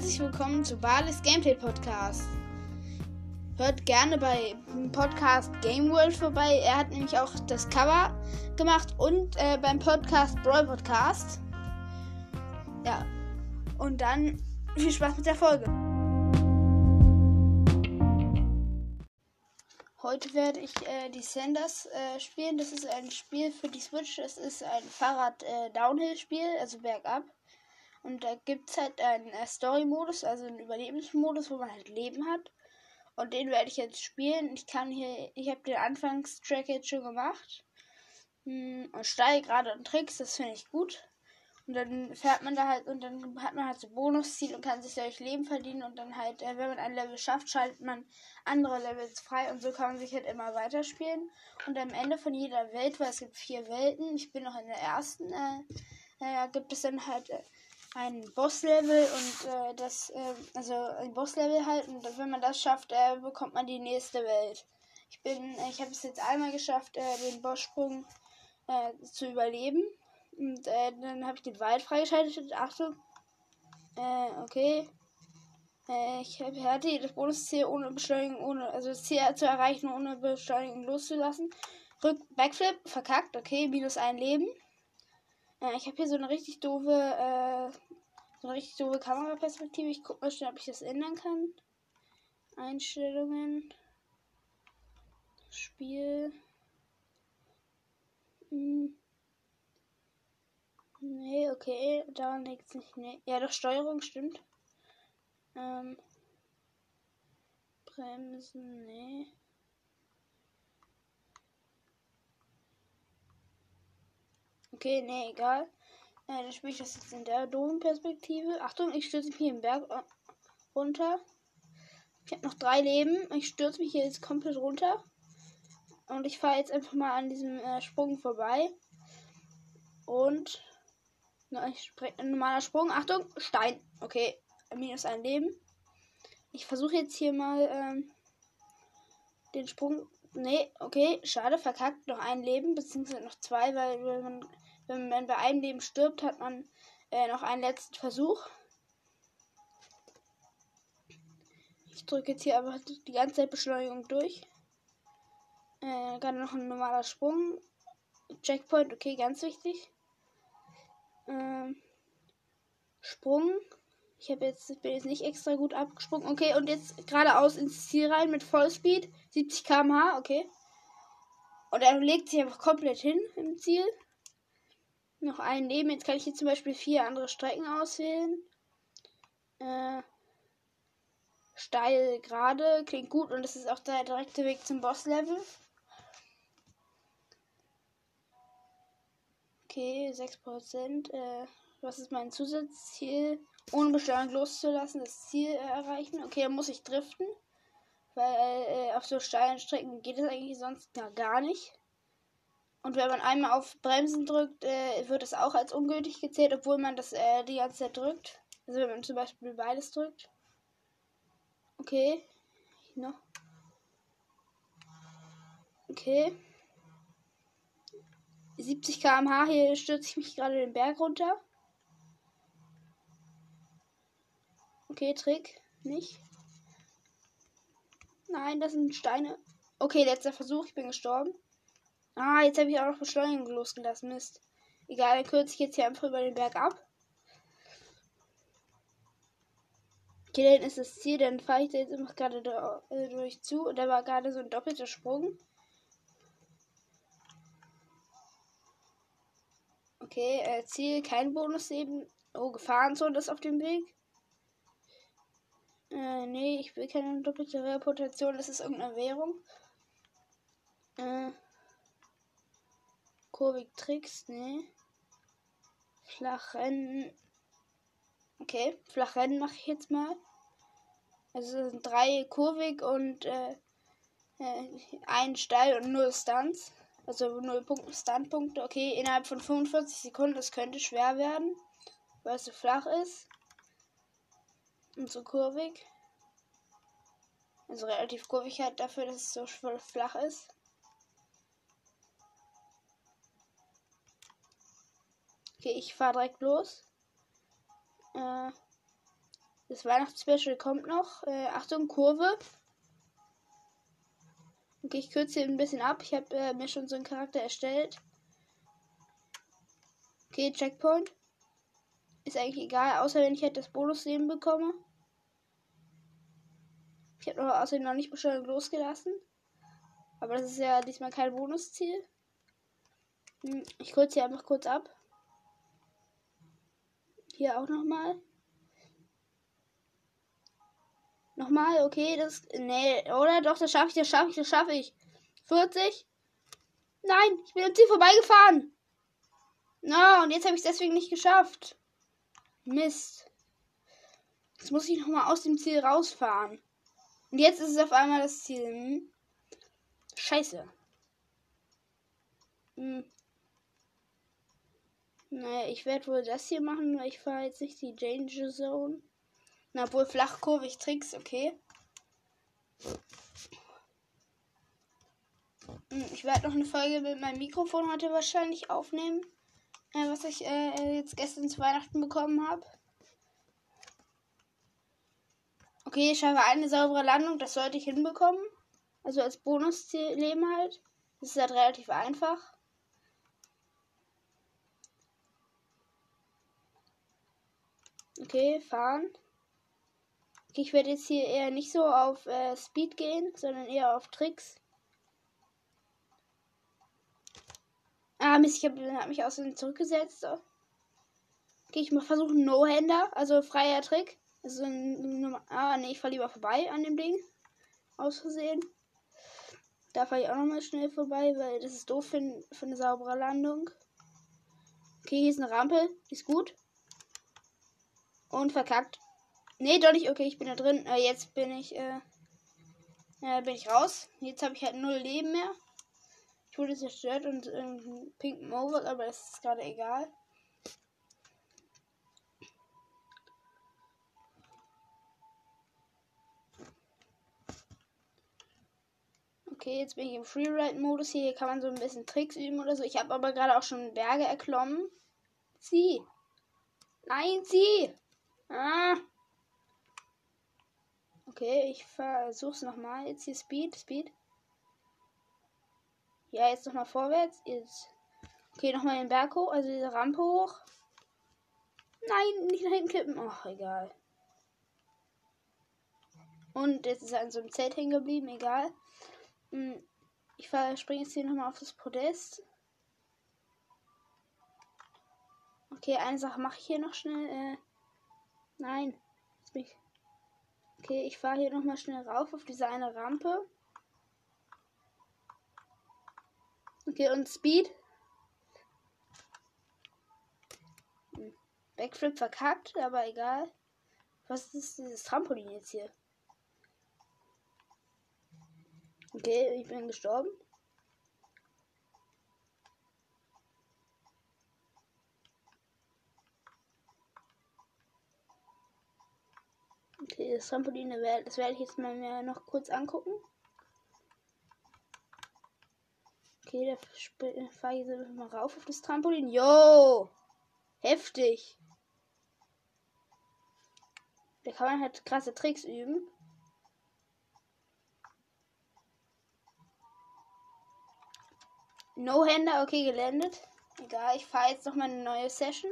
herzlich willkommen zu Balis Gameplay Podcast. Hört gerne bei Podcast Game World vorbei. Er hat nämlich auch das Cover gemacht und äh, beim Podcast Brawl Podcast. Ja. Und dann viel Spaß mit der Folge. Heute werde ich äh, die Sanders äh, spielen. Das ist ein Spiel für die Switch. Es ist ein Fahrrad-Downhill-Spiel, also bergab. Und da gibt es halt einen äh, Story-Modus, also einen Überlebensmodus, wo man halt Leben hat. Und den werde ich jetzt spielen. Ich kann hier, ich habe den Anfangstrack jetzt schon gemacht. Hm, und steige gerade und Tricks, das finde ich gut. Und dann fährt man da halt und dann hat man halt so Bonusziel und kann sich dadurch Leben verdienen und dann halt, äh, wenn man ein Level schafft, schaltet man andere Levels frei und so kann man sich halt immer weiterspielen. Und am Ende von jeder Welt, weil es gibt vier Welten, ich bin noch in der ersten, äh, äh, gibt es dann halt äh, ein Bosslevel und äh, das, äh, also ein Bosslevel halt und wenn man das schafft, äh, bekommt man die nächste Welt. Ich bin, ich habe es jetzt einmal geschafft, äh, den Bosssprung äh, zu überleben und äh, dann habe ich den Wald freigeschaltet. Achtung. Äh, okay. Ich hatte das Bonusziel ohne Beschleunigung, ohne, also das Ziel zu erreichen, ohne Beschleunigung loszulassen. Rück, Backflip, verkackt, okay, minus ein Leben. Äh, ich habe hier so eine richtig doofe, äh, so eine richtig doofe Kameraperspektive. Ich guck mal schnell, ob ich das ändern kann. Einstellungen. Spiel. Hm. Nee, okay, daran liegt es nicht. Nee. Ja, doch, Steuerung stimmt. Ähm. Bremsen, nee. Okay, nee, egal. Äh, dann spiele ich das jetzt in der doofen Perspektive. Achtung, ich stürze mich hier im Berg äh, runter. Ich habe noch drei Leben. Ich stürze mich hier jetzt komplett runter. Und ich fahre jetzt einfach mal an diesem äh, Sprung vorbei. Und ein normaler Sprung. Achtung, Stein. Okay, minus ein Leben. Ich versuche jetzt hier mal ähm, den Sprung. Nee, okay, schade, verkackt. Noch ein Leben, beziehungsweise noch zwei, weil wenn man, wenn man bei einem Leben stirbt, hat man äh, noch einen letzten Versuch. Ich drücke jetzt hier aber die ganze Zeit Beschleunigung durch. Äh, gerade noch ein normaler Sprung. Checkpoint, okay, ganz wichtig. Ähm, Sprung. Ich habe jetzt bin jetzt nicht extra gut abgesprungen. Okay, und jetzt geradeaus ins Ziel rein mit Vollspeed. 70 km/h, okay. Und er legt sich einfach komplett hin im Ziel. Noch einen neben. Jetzt kann ich hier zum Beispiel vier andere Strecken auswählen. Äh, steil, gerade. Klingt gut. Und das ist auch der direkte Weg zum Boss-Level. Okay, 6%. Äh, was ist mein Zusatzziel? Ohne Beschleunigung loszulassen, das Ziel äh, erreichen. Okay, dann muss ich driften. Weil äh, auf so steilen Strecken geht es eigentlich sonst gar, gar nicht. Und wenn man einmal auf Bremsen drückt, äh, wird es auch als ungültig gezählt, obwohl man das äh, die ganze Zeit drückt. Also wenn man zum Beispiel beides drückt. Okay. Noch. Okay. 70 km/h. Hier stürze ich mich gerade den Berg runter. Okay, Trick. Nicht. Nein, das sind Steine. Okay, letzter Versuch. Ich bin gestorben. Ah, jetzt habe ich auch noch Beschleunigung losgelassen. Mist. Egal, dann kürze ich jetzt hier einfach über den Berg ab. Okay, dann ist das Ziel. Dann fahre ich da jetzt immer gerade äh, durch zu. Und da war gerade so ein doppelter Sprung. Okay, äh, Ziel, kein Bonus eben. Oh, Gefahrenzone ist auf dem Weg. Äh, nee, ich will keine doppelte Reputation. Das ist irgendeine Währung. Äh, Kurvig Tricks, nee. Flachrennen. Okay, Flachrennen mache ich jetzt mal. Also sind drei kurvig und äh, äh, ein steil und null Stunts. Also 0 Punkte, Standpunkte. Okay, innerhalb von 45 Sekunden. Das könnte schwer werden, weil es so flach ist. Und so kurvig. Also relativ kurvig halt dafür, dass es so flach ist. Okay, ich fahre direkt los. Äh, Das Weihnachtsspecial kommt noch. Äh, Achtung, Kurve. Okay, ich kürze hier ein bisschen ab. Ich habe äh, mir schon so einen Charakter erstellt. Okay, Checkpoint. Ist eigentlich egal, außer wenn ich halt das Bonusleben bekomme. Ich habe außerdem noch nicht Bestellung losgelassen. Aber das ist ja diesmal kein Bonusziel. Hm, ich kürze hier einfach kurz ab. Hier auch nochmal. Nochmal, okay, das. Nee, oder? Doch, das schaffe ich, das schaffe ich, das schaffe ich. 40. Nein, ich bin am Ziel vorbeigefahren. Na, no, und jetzt habe ich es deswegen nicht geschafft. Mist. Jetzt muss ich nochmal aus dem Ziel rausfahren. Und jetzt ist es auf einmal das Ziel. Hm? Scheiße. Hm. Naja, ich werde wohl das hier machen, weil ich fahre jetzt nicht die Danger Zone. Na, wohl flachkurvig Tricks, okay. Hm, ich werde noch eine Folge mit meinem Mikrofon heute wahrscheinlich aufnehmen, äh, was ich äh, jetzt gestern zu Weihnachten bekommen habe. Okay, ich schaffe eine saubere Landung, das sollte ich hinbekommen. Also als Bonus-Leben halt. Das ist halt relativ einfach. Okay, fahren. Okay, ich werde jetzt hier eher nicht so auf äh, Speed gehen, sondern eher auf Tricks. Ah, Mist, ich habe hab mich außerdem zurückgesetzt. Okay, ich mal versuchen No-Hander, also freier Trick. Also, ah, nee, ich fahre lieber vorbei an dem Ding. Aus Versehen. Da fahre ich auch nochmal schnell vorbei, weil das ist doof für, für eine saubere Landung. Okay, hier ist eine Rampe. Die ist gut. Und verkackt. Nee, doch nicht. Okay, ich bin da drin. Äh, jetzt bin ich, äh, äh, bin ich raus. Jetzt habe ich halt null Leben mehr. Ich wurde zerstört und irgendeinen pinken Mohawk, aber das ist gerade egal. Okay, jetzt bin ich im Freeride-Modus. Hier kann man so ein bisschen Tricks üben oder so. Ich habe aber gerade auch schon Berge erklommen. Sie. Nein, sie. Ah. Okay, ich versuch's nochmal. Jetzt hier Speed, Speed. Ja, jetzt nochmal vorwärts. Jetzt. Okay, nochmal den Berg hoch, also diese Rampe hoch. Nein, nicht nach hinten kippen. Ach, egal. Und jetzt ist er an so einem Zelt hängen geblieben, egal. Hm, ich springe jetzt hier nochmal auf das Podest. Okay, eine Sache mache ich hier noch schnell. Äh, nein. Ich Okay, ich fahre hier nochmal schnell rauf auf diese eine Rampe. Okay, und Speed. Hm, Backflip verkackt, aber egal. Was ist dieses Trampolin jetzt hier? Okay, ich bin gestorben. Okay, das Trampolin, das werde ich jetzt mal mir noch kurz angucken. Okay, da fahre ich jetzt mal rauf auf das Trampolin. Yo! Heftig! Da kann man halt krasse Tricks üben. No-Hander, okay, gelandet. Egal, ich fahre jetzt noch mal eine neue Session.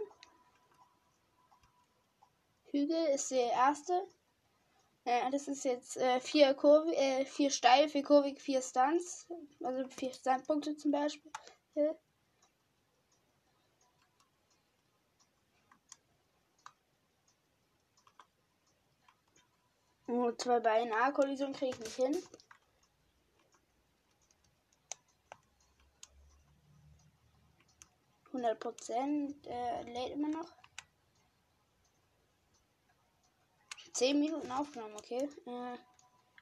Hügel ist der erste. Ja, das ist jetzt äh, vier Kurve, äh, vier steil, vier kurvig, vier Stunts. Also vier Standpunkte zum Beispiel. Und zwei Beine A-Kollision kriege ich nicht hin. Hundert Prozent äh, lädt immer noch. 10 Minuten aufgenommen, okay. Äh,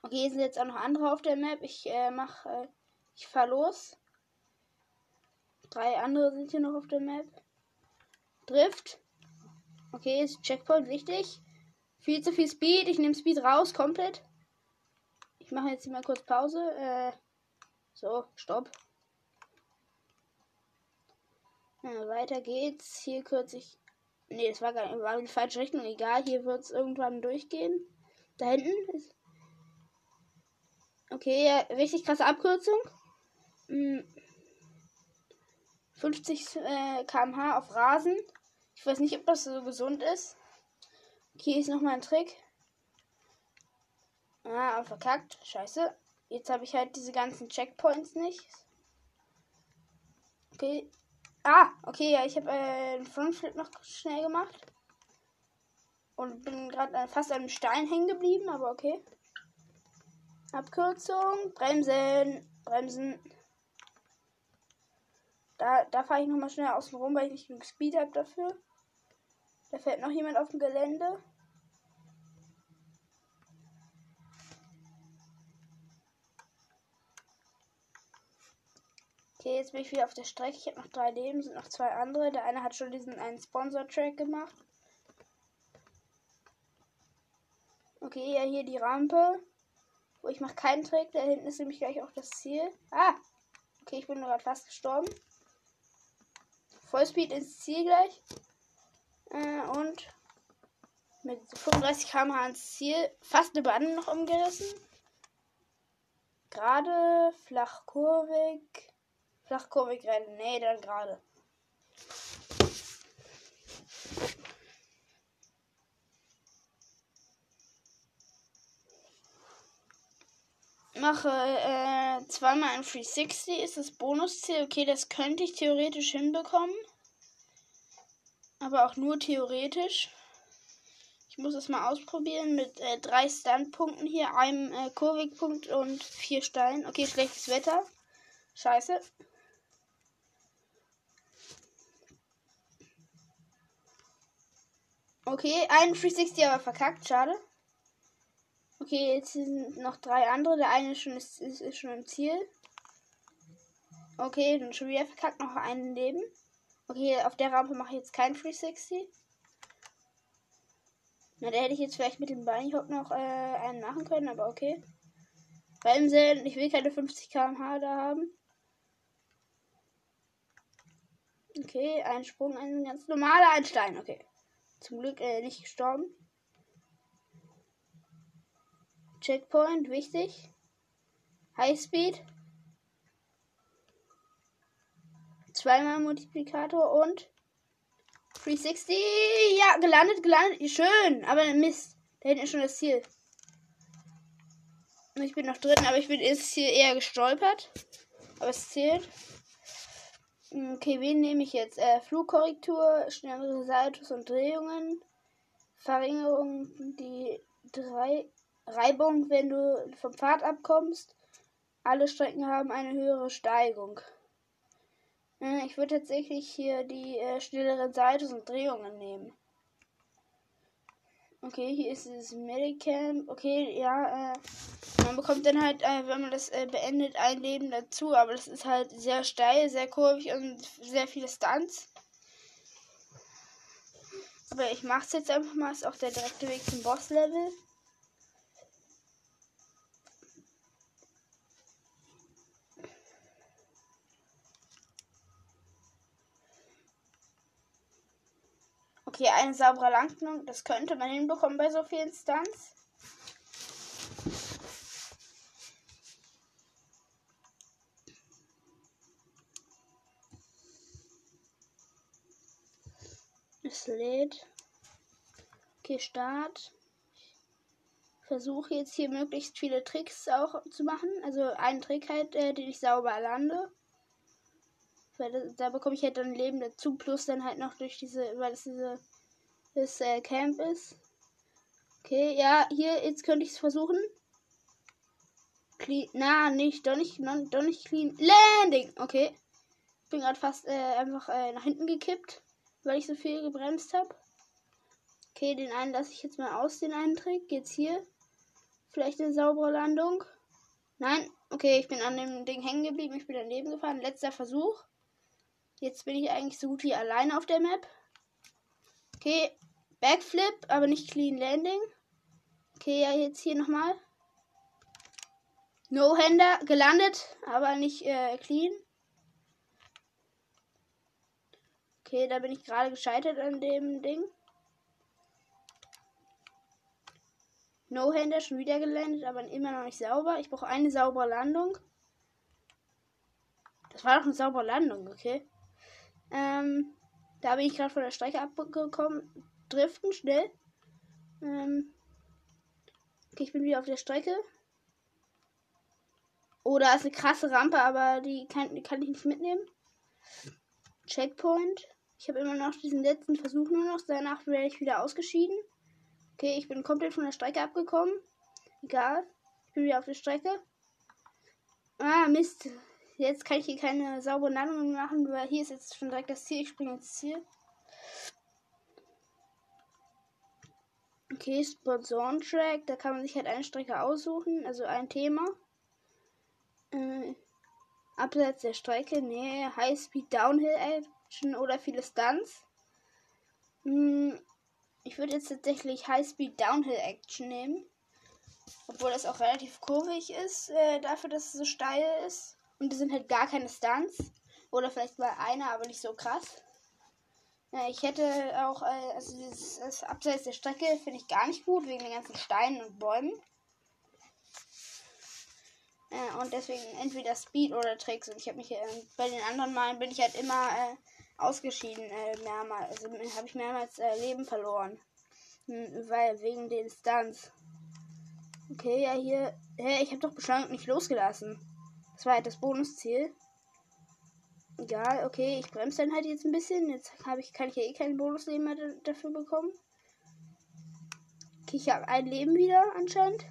okay, hier sind jetzt auch noch andere auf der Map. Ich äh, mach, äh, ich fahr los. Drei andere sind hier noch auf der Map. Drift. Okay, ist Checkpoint wichtig. Viel zu viel Speed. Ich nehme Speed raus, komplett. Ich mache jetzt hier mal kurz Pause. Äh, so, stopp. Weiter geht's. Hier kürze ich Nee, das war gar nicht, war in die falsche Richtung. Egal, hier wird es irgendwann durchgehen. Da hinten ist. Okay, ja, richtig krasse Abkürzung. 50 hm. äh, km/h auf Rasen. Ich weiß nicht, ob das so gesund ist. Hier ist nochmal ein Trick. Ah, verkackt. Scheiße. Jetzt habe ich halt diese ganzen Checkpoints nicht. Okay. Ah, okay, ja, ich habe äh, einen Frontflip noch schnell gemacht. Und bin gerade fast an einem Stein hängen geblieben, aber okay. Abkürzung. Bremsen. Bremsen. Da, da fahre ich nochmal schnell außen rum, weil ich nicht genug Speed habe dafür. Da fährt noch jemand auf dem Gelände. Okay, jetzt bin ich wieder auf der Strecke. Ich habe noch drei Leben, sind noch zwei andere. Der eine hat schon diesen einen Sponsor-Track gemacht. Okay, ja, hier die Rampe. Wo ich mache keinen Track. Da hinten ist nämlich gleich auch das Ziel. Ah! Okay, ich bin gerade fast gestorben. Vollspeed ins Ziel gleich. Äh, und mit 35 km/h ans Ziel. Fast eine Bande noch umgerissen. Gerade, flach kurvig. Flachkurvig rennen. Nee, dann gerade. Mache äh, zweimal ein 360 ist das Bonusziel. Okay, das könnte ich theoretisch hinbekommen. Aber auch nur theoretisch. Ich muss es mal ausprobieren mit äh, drei Standpunkten hier, einem äh, Kurvigpunkt und vier Steinen. Okay, schlechtes Wetter. Scheiße. Okay, ein 360 aber verkackt, schade. Okay, jetzt sind noch drei andere. Der eine ist schon, ist, ist, ist schon im Ziel. Okay, dann schon wieder verkackt, noch ein Leben. Okay, auf der Rampe mache ich jetzt kein 360. Na, da hätte ich jetzt vielleicht mit dem Beinhop noch äh, einen machen können, aber okay. Bremsen, ich will keine 50 km/h da haben. Okay, ein Sprung, ein ganz normaler Einstein, okay. Zum Glück äh, nicht gestorben. Checkpoint, wichtig. Highspeed. Zweimal Multiplikator und 360. Ja, gelandet, gelandet. Schön, aber Mist. Da hinten ist schon das Ziel. Ich bin noch drin, aber ich bin jetzt hier eher gestolpert. Aber es zählt. Okay, wen nehme ich jetzt? Äh, Flugkorrektur, schnellere Saltos und Drehungen, Verringerung, die drei Reibung, wenn du vom Pfad abkommst. Alle Strecken haben eine höhere Steigung. Äh, ich würde tatsächlich hier die äh, schnelleren Saltos und Drehungen nehmen. Okay, hier ist das Medicamp. Okay, ja, äh, man bekommt dann halt, äh, wenn man das äh, beendet, ein Leben dazu. Aber das ist halt sehr steil, sehr kurvig und sehr viele Stunts. Aber ich mach's jetzt einfach mal. Ist auch der direkte Weg zum Boss-Level. Okay, eine saubere Landung, das könnte man hinbekommen bei so vielen Stunts. Es lädt. Okay, Start. Versuche jetzt hier möglichst viele Tricks auch zu machen. Also einen Trick halt, äh, den ich sauber lande. Weil da, bekomme ich halt dann Leben dazu, plus dann halt noch durch diese, weil es diese das äh, Camp ist. Okay, ja, hier, jetzt könnte ich es versuchen. Clean, na, nicht, doch nicht, doch nicht clean. Landing! Okay. Ich bin gerade fast äh, einfach äh, nach hinten gekippt, weil ich so viel gebremst habe. Okay, den einen lasse ich jetzt mal aus, den einen Trick. Jetzt hier. Vielleicht eine saubere Landung. Nein, okay, ich bin an dem Ding hängen geblieben. Ich bin daneben gefahren. Letzter Versuch. Jetzt bin ich eigentlich so gut wie alleine auf der Map. Okay, Backflip, aber nicht Clean Landing. Okay, ja, jetzt hier nochmal. No-Hander gelandet, aber nicht äh, clean. Okay, da bin ich gerade gescheitert an dem Ding. No-Hander schon wieder gelandet, aber immer noch nicht sauber. Ich brauche eine saubere Landung. Das war doch eine saubere Landung, okay. Ähm, da bin ich gerade von der Strecke abgekommen. Driften, schnell. Ähm, okay, ich bin wieder auf der Strecke. Oh, da ist eine krasse Rampe, aber die kann, die kann ich nicht mitnehmen. Checkpoint. Ich habe immer noch diesen letzten Versuch nur noch. Danach werde ich wieder ausgeschieden. Okay, ich bin komplett von der Strecke abgekommen. Egal. Ich bin wieder auf der Strecke. Ah, Mist. Jetzt kann ich hier keine saubere Landung machen, weil hier ist jetzt schon direkt das Ziel. Ich springe ins Ziel. Okay, Sponsoren-Track. Da kann man sich halt eine Strecke aussuchen, also ein Thema. Äh, abseits der Strecke, nee, High-Speed Downhill Action oder viele Stunts. Hm, ich würde jetzt tatsächlich High-Speed Downhill Action nehmen. Obwohl das auch relativ kurvig ist, äh, dafür, dass es so steil ist. Und es sind halt gar keine Stunts. Oder vielleicht mal einer, aber nicht so krass. Ja, ich hätte auch, äh, also dieses, das Abseits der Strecke finde ich gar nicht gut, wegen den ganzen Steinen und Bäumen. Äh, und deswegen entweder Speed oder Tricks. Und ich habe mich äh, bei den anderen Malen bin ich halt immer äh, ausgeschieden, äh, mehrmals. Also habe ich mehrmals äh, Leben verloren. Hm, weil wegen den Stunts. Okay, ja hier. Hä, ich habe doch beschleunigt nicht losgelassen. Das war halt das Bonusziel. Egal, okay, ich bremse dann halt jetzt ein bisschen. Jetzt habe ich, kann ich ja eh kein Bonusleben mehr dafür bekommen. Okay, ich habe ein Leben wieder anscheinend.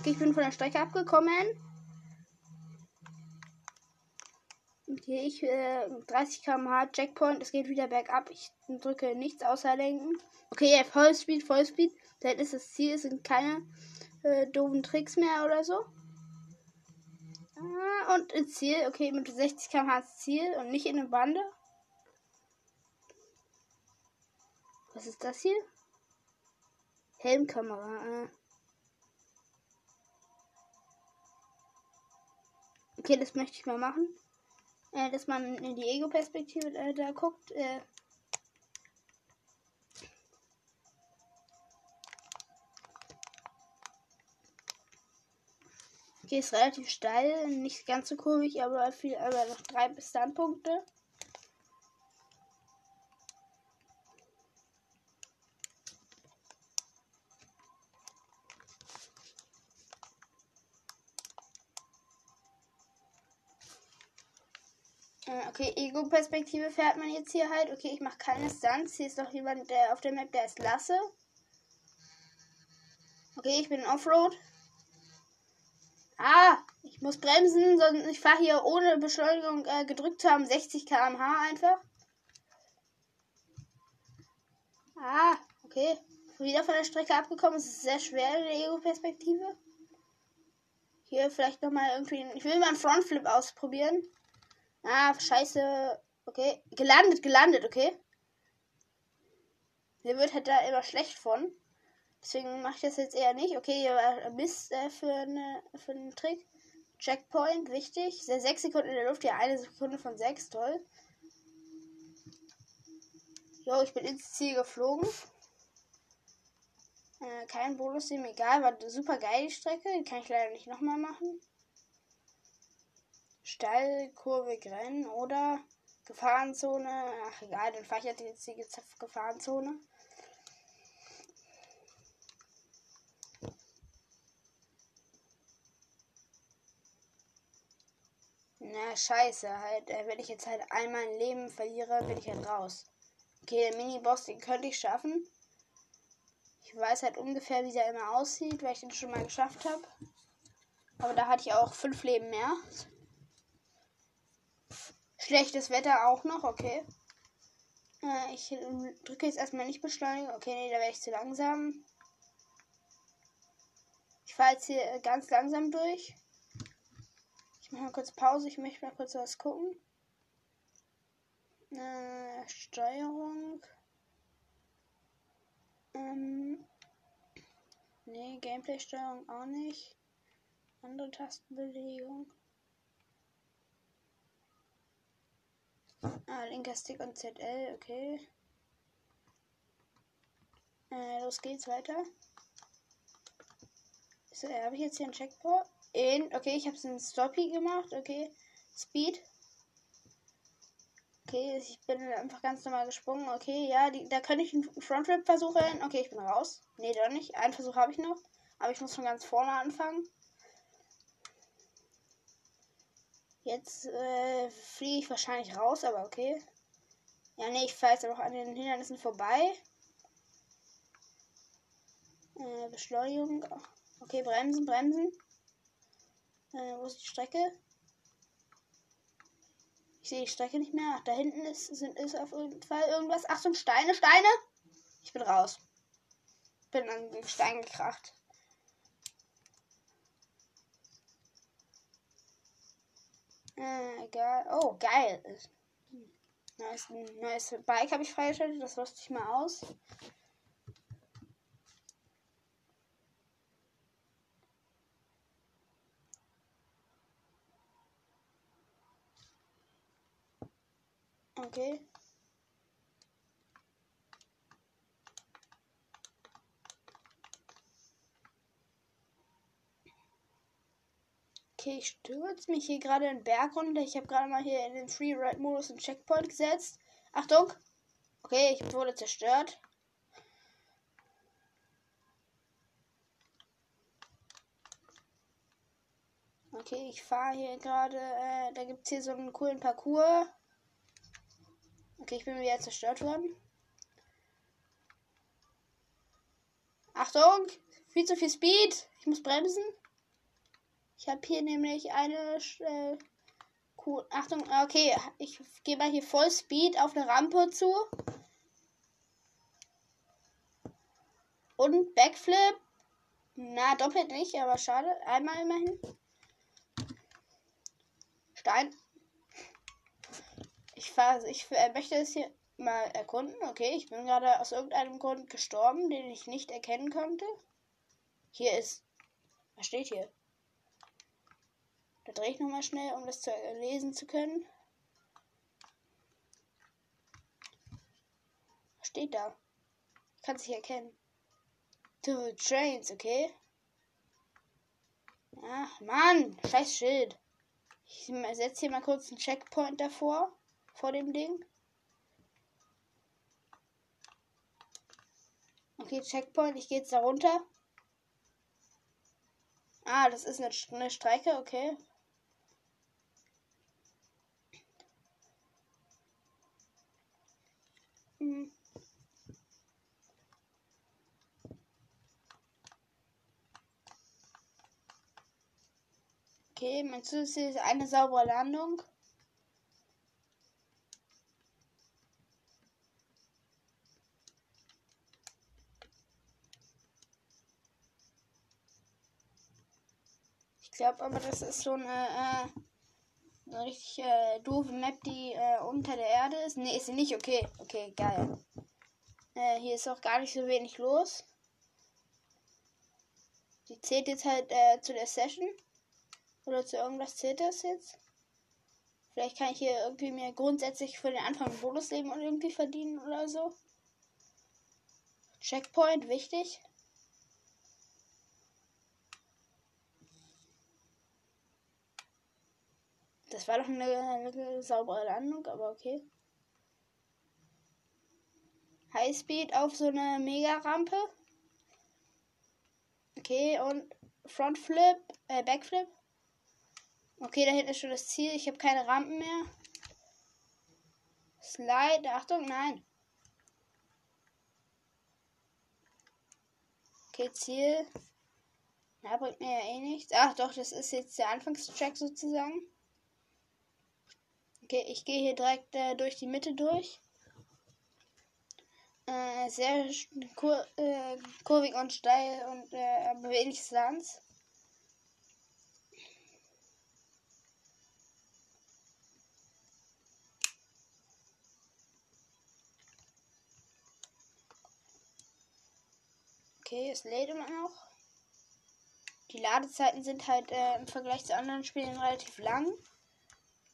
Okay, ich bin von der Strecke abgekommen. Okay, ich äh, 30 km/h Checkpoint. Es geht wieder bergab. Ich drücke nichts außer lenken. Okay, ja, Vollspeed, Vollspeed. Da ist das Ziel. Es sind keine äh, doofen Tricks mehr oder so. Und ins Ziel. Okay, mit 60 km/h Ziel und nicht in eine Bande. Was ist das hier? Helmkamera. Äh. Okay, das möchte ich mal machen. Äh, dass man in die Ego-Perspektive äh, da guckt. Äh. Okay, ist relativ steil, nicht ganz so kurvig, aber viel, aber noch drei Standpunkte. Äh, okay, Ego-Perspektive fährt man jetzt hier halt. Okay, ich mache keine Stunts. Hier ist doch jemand der auf der Map, der ist Lasse. Okay, ich bin in Offroad. Ah, ich muss bremsen, sonst ich fahre hier ohne Beschleunigung äh, gedrückt zu haben 60 km/h einfach. Ah, okay. Wieder von der Strecke abgekommen. Es ist sehr schwer in der Ego-Perspektive. Hier vielleicht nochmal irgendwie. Ich will mal einen Frontflip ausprobieren. Ah, scheiße. Okay. Gelandet, gelandet, okay. Mir wird halt da immer schlecht von. Deswegen mache ich das jetzt eher nicht. Okay, Mist äh, für, eine, für einen Trick. Checkpoint, wichtig. 6 Sekunden in der Luft, ja, eine Sekunde von 6, toll. Jo, ich bin ins Ziel geflogen. Äh, kein Bonus, dem egal, war super geil die Strecke. Die kann ich leider nicht nochmal machen. Steilkurve Rennen oder Gefahrenzone. Ach egal, dann fahre ich jetzt die Gefahrenzone. Na, scheiße, halt, äh, wenn ich jetzt halt einmal ein Leben verliere, bin ich halt raus. Okay, der Mini-Boss, den könnte ich schaffen. Ich weiß halt ungefähr, wie der immer aussieht, weil ich den schon mal geschafft habe. Aber da hatte ich auch fünf Leben mehr. Schlechtes Wetter auch noch, okay. Äh, ich drücke jetzt erstmal nicht beschleunigen. Okay, nee, da wäre ich zu langsam. Ich fahre jetzt hier ganz langsam durch. Mache mal kurz Pause. Ich möchte mal kurz was gucken. Äh, Steuerung. Ähm. Nee, Gameplay-Steuerung auch nicht. Andere Tastenbelegung. Ah, linker Stick und ZL, okay. Äh, los geht's weiter. So, äh, habe ich jetzt hier einen Checkpoint? In, okay, ich habe es in Stoppy gemacht, okay. Speed. Okay, ich bin einfach ganz normal gesprungen. Okay, ja, die, da könnte ich einen Frontrip versuchen. Okay, ich bin raus. Nee, doch nicht. Einen Versuch habe ich noch. Aber ich muss von ganz vorne anfangen. Jetzt äh, fliege ich wahrscheinlich raus, aber okay. Ja, nee, ich fahre jetzt auch an den Hindernissen vorbei. Äh, Beschleunigung. Okay, bremsen, bremsen. Äh, wo ist die Strecke? Ich sehe die Strecke nicht mehr. Ach, da hinten ist, sind, ist auf jeden Fall irgendwas. Achtung, Steine, Steine! Ich bin raus. Bin an den Stein gekracht. Äh, egal. Oh, geil. Nice, nice Bike habe ich freigeschaltet. Das rüste ich mal aus. Okay. Okay, ich stürze mich hier gerade den Berg runter. Ich habe gerade mal hier in den Free Ride Modus einen Checkpoint gesetzt. Achtung! Okay, ich wurde zerstört. Okay, ich fahre hier gerade. Äh, da gibt es hier so einen coolen Parcours. Okay, ich bin wieder zerstört worden. Achtung! Viel zu viel Speed! Ich muss bremsen. Ich habe hier nämlich eine. Äh, cool. Achtung, okay, ich gehe mal hier voll Speed auf eine Rampe zu. Und Backflip. Na, doppelt nicht, aber schade. Einmal immerhin. Stein. Ich, fahr, ich äh, möchte es hier mal erkunden. Okay, ich bin gerade aus irgendeinem Grund gestorben, den ich nicht erkennen konnte. Hier ist. Was steht hier? Da drehe ich nochmal schnell, um das zu lesen zu können. Was steht da? Ich kann es erkennen. To trains, okay? Ach, Mann! Scheiß Schild. Ich setze hier mal kurz einen Checkpoint davor vor dem Ding. Okay, Checkpoint. Ich gehe jetzt da runter. Ah, das ist eine, Strecke, okay. Hm. Okay, mein Ziel ist eine saubere Landung. Glaube aber, das ist so eine, äh, eine richtig äh, doofe Map, die äh, unter der Erde ist. Ne, ist sie nicht. Okay, okay, geil. Äh, hier ist auch gar nicht so wenig los. Die zählt jetzt halt äh, zu der Session. Oder zu irgendwas zählt das jetzt. Vielleicht kann ich hier irgendwie mir grundsätzlich für den Anfang ein Bonusleben und irgendwie verdienen oder so. Checkpoint, wichtig. Das war doch eine, eine saubere Landung, aber okay. Highspeed auf so eine Mega-Rampe. Okay, und Frontflip, äh, Backflip. Okay, da hinten ist schon das Ziel. Ich habe keine Rampen mehr. Slide, Achtung, nein. Okay, Ziel. Ja, bringt mir ja eh nichts. Ach doch, das ist jetzt der Anfangstrack sozusagen. Okay, ich gehe hier direkt äh, durch die Mitte durch. Äh, sehr kur äh, kurvig und steil und äh, wenig Stunts. Okay, es lädt immer noch. Die Ladezeiten sind halt äh, im Vergleich zu anderen Spielen relativ lang.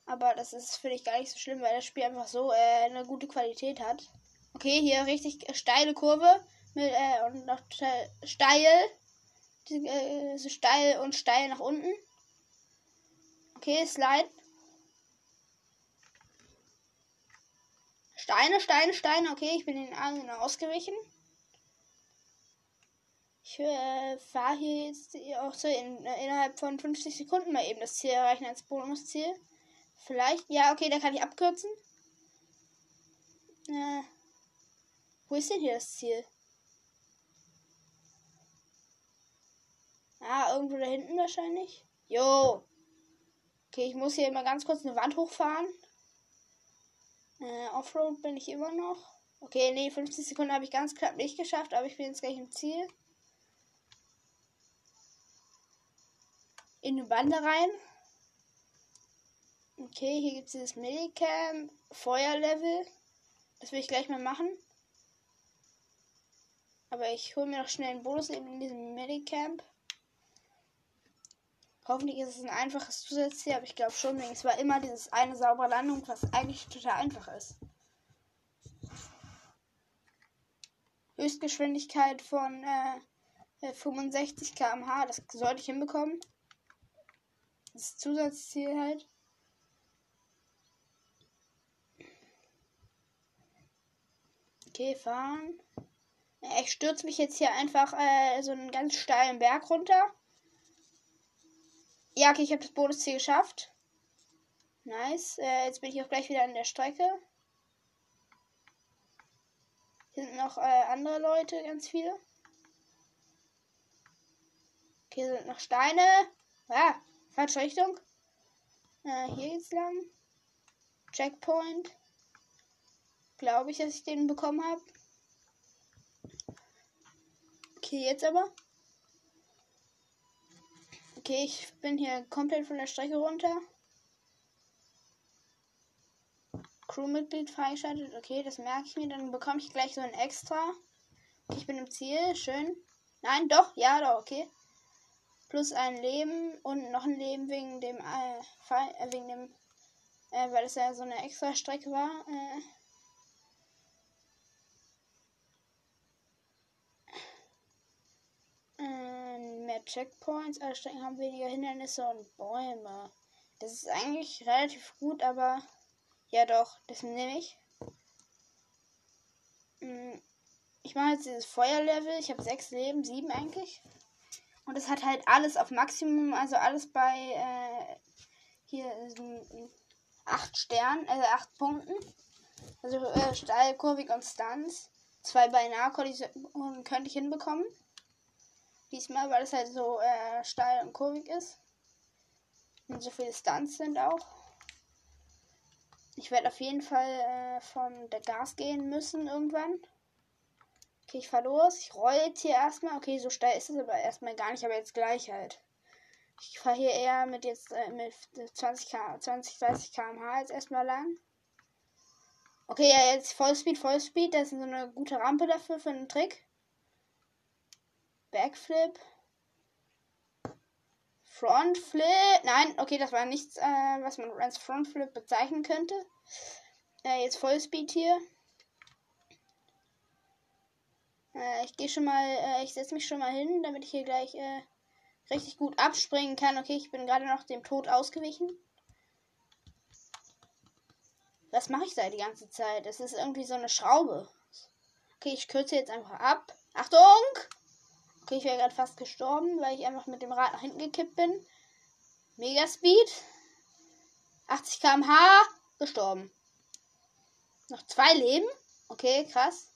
Aber das ist, finde ich, gar nicht so schlimm, weil das Spiel einfach so äh, eine gute Qualität hat. Okay, hier richtig steile Kurve mit, äh, und noch steil. Äh, so steil und steil nach unten. Okay, Slide. Steine, Steine, Steine. Okay, ich bin den anderen ausgewichen. Ich äh, fahre hier jetzt auch so in, äh, innerhalb von 50 Sekunden mal eben das Ziel erreichen als Bonusziel. Vielleicht. Ja, okay, da kann ich abkürzen. Äh, wo ist denn hier das Ziel? Ah, irgendwo da hinten wahrscheinlich. Jo. Okay, ich muss hier mal ganz kurz eine Wand hochfahren. Äh, Offroad bin ich immer noch. Okay, nee, 50 Sekunden habe ich ganz knapp nicht geschafft, aber ich bin jetzt gleich im Ziel. In eine Bande rein. Okay, hier gibt es dieses Medicam, Feuerlevel. Das will ich gleich mal machen. Aber ich hole mir noch schnell einen Bonus eben in diesem Medicamp. Hoffentlich ist es ein einfaches Zusatzziel, aber ich glaube schon, es war immer dieses eine saubere Landung, was eigentlich total einfach ist. Höchstgeschwindigkeit von äh, 65 km/h, das sollte ich hinbekommen. Das Zusatzziel halt. Fahren. Ich stürze mich jetzt hier einfach äh, so einen ganz steilen Berg runter. Ja, okay, ich habe das Bonusziel geschafft. Nice. Äh, jetzt bin ich auch gleich wieder an der Strecke. Hier sind noch äh, andere Leute, ganz viele. Hier sind noch Steine. Ah, falsche Richtung. Äh, hier geht's lang. Checkpoint. Glaube ich, dass ich den bekommen habe. Okay, jetzt aber. Okay, ich bin hier komplett von der Strecke runter. Crewmitglied freigeschaltet. Okay, das merke ich mir. Dann bekomme ich gleich so ein Extra. Ich bin im Ziel. Schön. Nein, doch. Ja, doch. Okay. Plus ein Leben und noch ein Leben wegen dem äh, Fall, äh, wegen dem, äh, weil es ja so eine extra Strecke war. Äh, Checkpoints, alle Strecken haben weniger Hindernisse und Bäume. Das ist eigentlich relativ gut, aber ja doch, das nehme ich. Hm, ich mache jetzt dieses Feuerlevel. Ich habe sechs Leben, sieben eigentlich. Und es hat halt alles auf Maximum, also alles bei äh, hier äh, acht Sternen, also acht Punkten. Also äh, steil, kurvig und Stunts. Zwei bei Nahkollisionen könnte ich hinbekommen. Diesmal, weil es halt so äh, steil und kurvig ist. Und so viele Stunts sind auch. Ich werde auf jeden Fall äh, von der Gas gehen müssen irgendwann. Okay, ich fahre los. Ich roll jetzt hier erstmal. Okay, so steil ist es aber erstmal gar nicht, aber jetzt gleich halt. Ich fahre hier eher mit jetzt äh, mit 20, 20 30 km/h jetzt erstmal lang. Okay, ja, jetzt Vollspeed, Vollspeed. Das ist so eine gute Rampe dafür für einen Trick. Backflip. Frontflip. Nein, okay, das war nichts, äh, was man als Frontflip bezeichnen könnte. Äh, jetzt Vollspeed hier. Äh, ich gehe schon mal, äh, ich setze mich schon mal hin, damit ich hier gleich äh, richtig gut abspringen kann. Okay, ich bin gerade noch dem Tod ausgewichen. Was mache ich da die ganze Zeit? Das ist irgendwie so eine Schraube. Okay, ich kürze jetzt einfach ab. Achtung! Okay, ich wäre gerade fast gestorben, weil ich einfach mit dem Rad nach hinten gekippt bin. Mega Speed. 80 km/h. Gestorben. Noch zwei Leben. Okay, krass.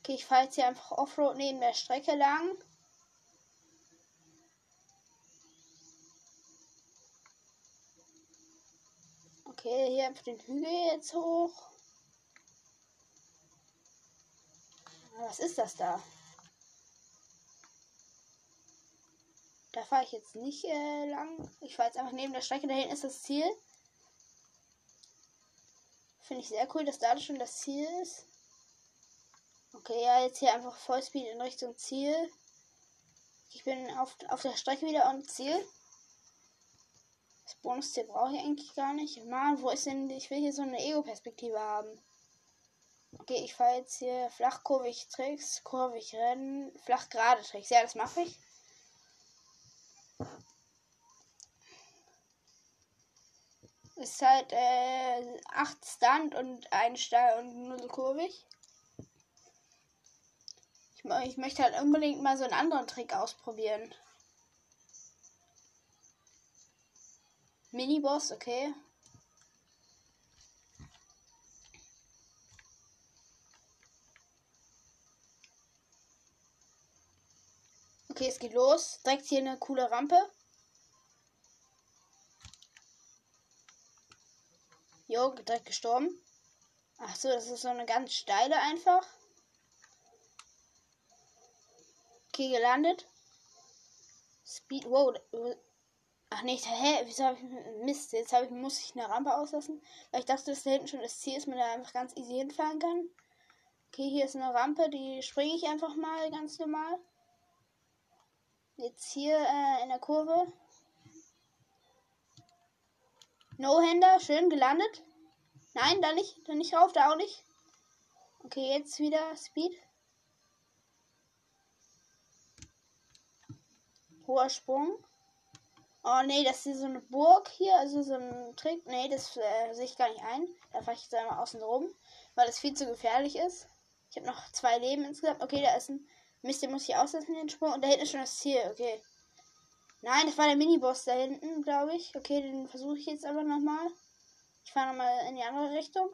Okay, ich fahre jetzt hier einfach Offroad neben der Strecke lang. Okay, hier auf den Hügel jetzt hoch. Was ist das da? Da fahre ich jetzt nicht äh, lang. Ich fahre jetzt einfach neben der Strecke. Da hinten ist das Ziel. Finde ich sehr cool, dass da schon das Ziel ist. Okay, ja, jetzt hier einfach Vollspeed in Richtung Ziel. Ich bin auf, auf der Strecke wieder am Ziel. Das Bonusziel brauche ich eigentlich gar nicht. Mann, wo ist denn. Ich will hier so eine Ego-Perspektive haben. Okay, ich fahre jetzt hier flachkurvig Tricks, kurvig rennen, flach gerade Tricks. Ja, das mache ich. Ist halt äh, 8 Stunt und ein Steil und 0 kurvig. Ich, ich möchte halt unbedingt mal so einen anderen Trick ausprobieren. Mini-Boss, okay. Es geht los. Direkt hier eine coole Rampe. Jo, direkt gestorben. Ach so, das ist so eine ganz steile einfach. Okay, gelandet. Speed, wow. Ach nicht, hä? Wieso habe ich Mist? Jetzt habe ich muss ich eine Rampe auslassen, weil ich dachte, dass da hinten schon das Ziel ist, man da einfach ganz easy hinfahren kann. Okay, hier ist eine Rampe, die springe ich einfach mal ganz normal. Jetzt hier äh, in der Kurve. No-Hander, schön gelandet. Nein, da nicht, da nicht rauf, da auch nicht. Okay, jetzt wieder Speed. Hoher Sprung. Oh nee, das ist so eine Burg hier, also so ein Trick. Nee, das äh, sehe ich gar nicht ein. Da fahre ich jetzt einmal außen rum, weil das viel zu gefährlich ist. Ich habe noch zwei Leben insgesamt. Okay, da ist ein Mist, den muss ich aussetzen, den Sprung. Und da hinten ist schon das Ziel, okay. Nein, das war der Miniboss da hinten, glaube ich. Okay, den versuche ich jetzt aber nochmal. Ich fahre nochmal in die andere Richtung.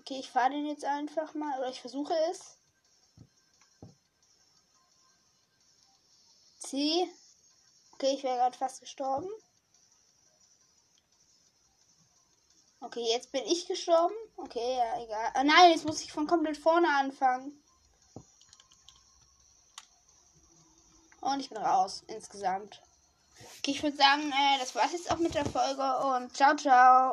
Okay, ich fahre den jetzt einfach mal. Oder ich versuche es. C. Okay, ich wäre gerade fast gestorben. Okay, jetzt bin ich gestorben. Okay, ja, egal. Ah, nein, jetzt muss ich von komplett vorne anfangen. Und ich bin raus insgesamt. Okay, ich würde sagen, äh, das war's jetzt auch mit der Folge und ciao, ciao.